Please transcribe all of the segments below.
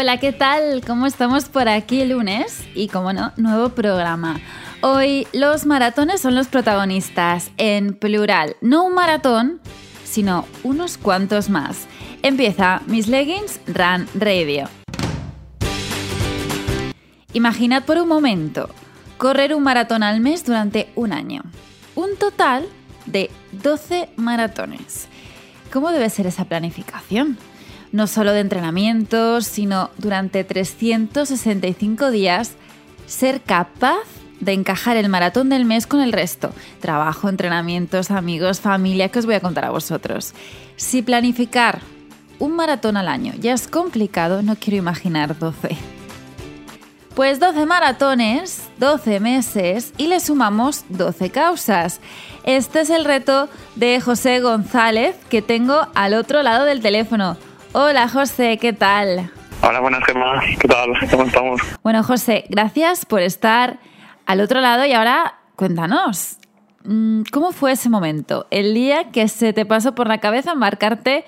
Hola, ¿qué tal? ¿Cómo estamos por aquí lunes? Y como no, nuevo programa. Hoy los maratones son los protagonistas, en plural. No un maratón, sino unos cuantos más. Empieza Miss Leggings Run Radio. Imaginad por un momento correr un maratón al mes durante un año. Un total de 12 maratones. ¿Cómo debe ser esa planificación? No solo de entrenamientos, sino durante 365 días, ser capaz de encajar el maratón del mes con el resto. Trabajo, entrenamientos, amigos, familia, que os voy a contar a vosotros. Si planificar un maratón al año ya es complicado, no quiero imaginar 12. Pues 12 maratones, 12 meses y le sumamos 12 causas. Este es el reto de José González que tengo al otro lado del teléfono. Hola José, ¿qué tal? Hola, buenas Gemma, ¿qué tal? ¿Cómo estamos? Bueno José, gracias por estar al otro lado y ahora cuéntanos, mm, ¿cómo fue ese momento? El día que se te pasó por la cabeza embarcarte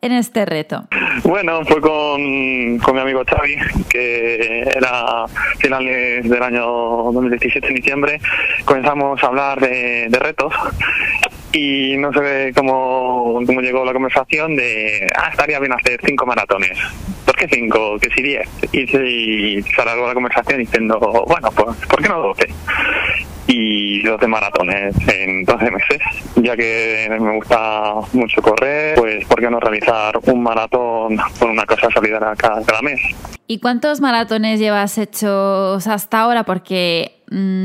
en este reto? Bueno, fue con, con mi amigo Xavi, que era finales del año 2017, en diciembre. Comenzamos a hablar de, de retos y no sé cómo, cómo llegó la conversación de, ah, estaría bien hacer cinco maratones. ¿Por qué cinco? ¿Qué si diez? Y, se, alargó la conversación diciendo, bueno, pues, ¿por qué no doce? y 12 maratones en 12 meses. Ya que me gusta mucho correr, pues ¿por qué no realizar un maratón con una cosa solidaria cada, cada mes? ¿Y cuántos maratones llevas hechos hasta ahora? Porque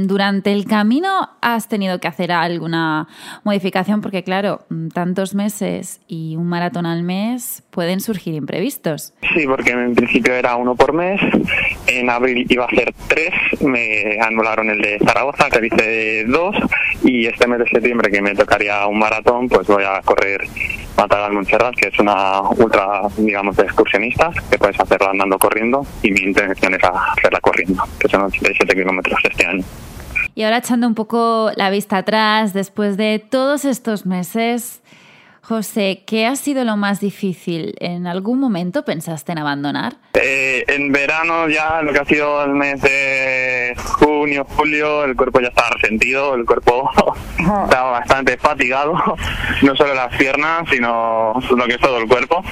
durante el camino has tenido que hacer alguna modificación porque claro, mm, tantos meses y un maratón al mes pueden surgir imprevistos. Sí, porque en principio era uno por mes, en abril iba a ser tres, me anularon el de Zaragoza, que hice dos, y este mes de septiembre que me tocaría un maratón, pues voy a correr Matagal Montserrat, que es una ultra, digamos, de excursionistas, que puedes hacerla andando corriendo, y mi intención es hacerla corriendo, que son 87 kilómetros este año. Y ahora echando un poco la vista atrás, después de todos estos meses, José, ¿qué ha sido lo más difícil? ¿En algún momento pensaste en abandonar? Eh, en verano ya lo que ha sido el mes de junio, julio, el cuerpo ya estaba resentido, el cuerpo estaba bastante fatigado, no solo las piernas, sino lo que es todo el cuerpo,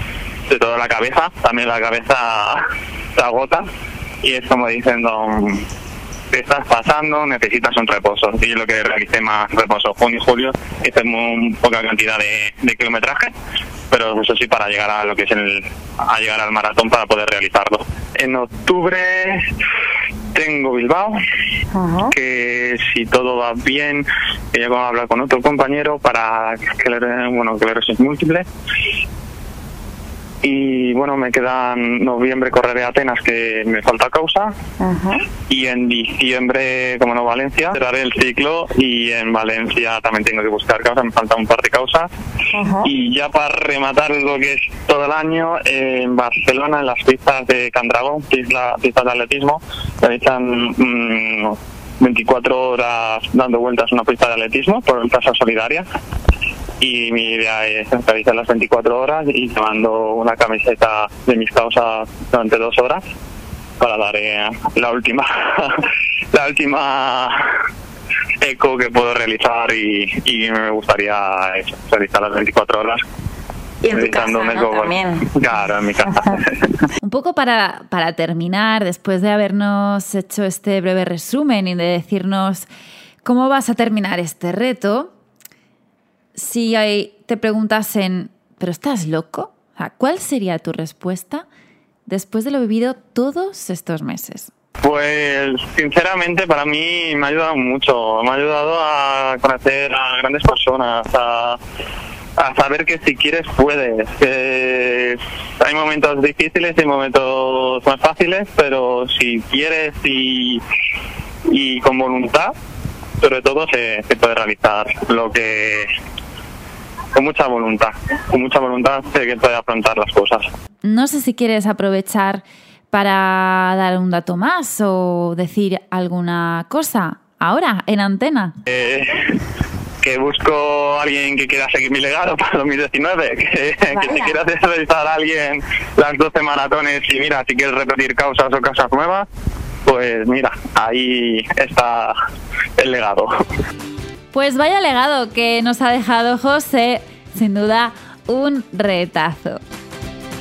de toda la cabeza, también la cabeza se agota y es como diciendo te estás pasando, necesitas un reposo. Y yo lo que realicé más reposo junio y julio, hice muy poca cantidad de, de kilometraje, pero eso sí para llegar a lo que es el, a llegar al maratón para poder realizarlo. En octubre tengo Bilbao, que si todo va bien, que ya a hablar con otro compañero para que le, bueno, que le múltiple y bueno, me quedan noviembre correré a Atenas que me falta causa. Y en diciembre, como no Valencia, cerraré el ciclo. Y en Valencia también tengo que buscar causa, me falta un par de causas y ya para rematar lo que es todo el año en Barcelona en las pistas de Candragón, pistas de atletismo, realizan 24 horas dando vueltas una pista de atletismo por el Casa Solidaria y mi idea es realizar las 24 horas y llevando una camiseta de mis causas durante dos horas para dar eh, la última la última eco que puedo realizar y, y me gustaría eso, realizar las 24 horas y en tu casa, ¿no? También. Claro, en mi casa. Un poco para, para terminar, después de habernos hecho este breve resumen y de decirnos cómo vas a terminar este reto, si hay, te preguntasen, ¿pero estás loco? ¿Cuál sería tu respuesta después de lo vivido todos estos meses? Pues sinceramente para mí me ha ayudado mucho, me ha ayudado a conocer a grandes personas, a, a saber que si quieres puedes. Que hay momentos difíciles y momentos más fáciles, pero si quieres y, con voluntad, sobre todo se puede realizar lo que con mucha voluntad, con mucha voluntad sé que puede afrontar las cosas. No sé si quieres aprovechar para dar un dato más o decir alguna cosa ahora en antena. Eh, que busco a alguien que quiera seguir mi legado para 2019, que, que si quiera realizar a alguien las 12 maratones y mira, si quieres repetir causas o causas nuevas, pues mira, ahí está el legado. Pues vaya legado que nos ha dejado José, sin duda un retazo.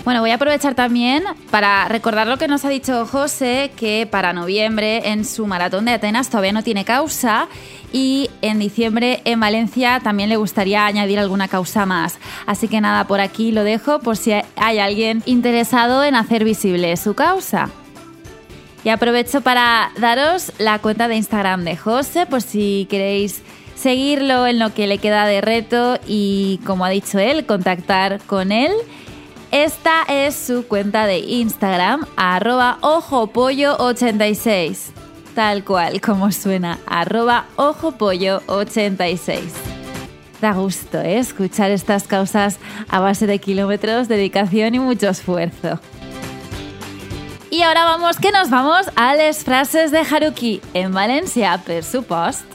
Bueno, voy a aprovechar también para recordar lo que nos ha dicho José, que para noviembre en su maratón de Atenas todavía no tiene causa y en diciembre en Valencia también le gustaría añadir alguna causa más. Así que nada, por aquí lo dejo por si hay alguien interesado en hacer visible su causa. Y aprovecho para daros la cuenta de Instagram de José por si queréis seguirlo en lo que le queda de reto y, como ha dicho él, contactar con él. Esta es su cuenta de Instagram, arroba ojopollo86. Tal cual como suena, arroba ojopollo86. Da gusto ¿eh? escuchar estas causas a base de kilómetros, dedicación y mucho esfuerzo. Y ahora vamos, que nos vamos a las frases de Haruki en Valencia, per supost.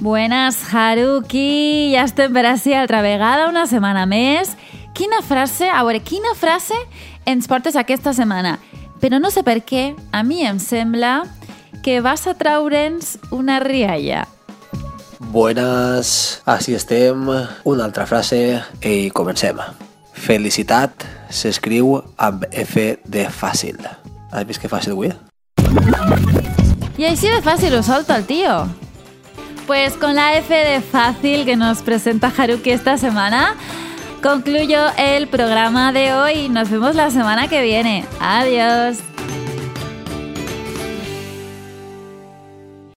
Buenas, Haruki. Ja estem per ací altra vegada, una setmana més. Quina frase, a veure, quina frase ens portes aquesta setmana? Però no sé per què, a mi em sembla que vas a traure'ns una rialla. Buenas, així estem. Una altra frase i comencem. Felicitat s'escriu amb F de fàcil. Has vist que fàcil avui? Y así de fácil lo solta el tío. Pues con la F de fácil que nos presenta Haruki esta semana, concluyo el programa de hoy. Nos vemos la semana que viene. Adiós.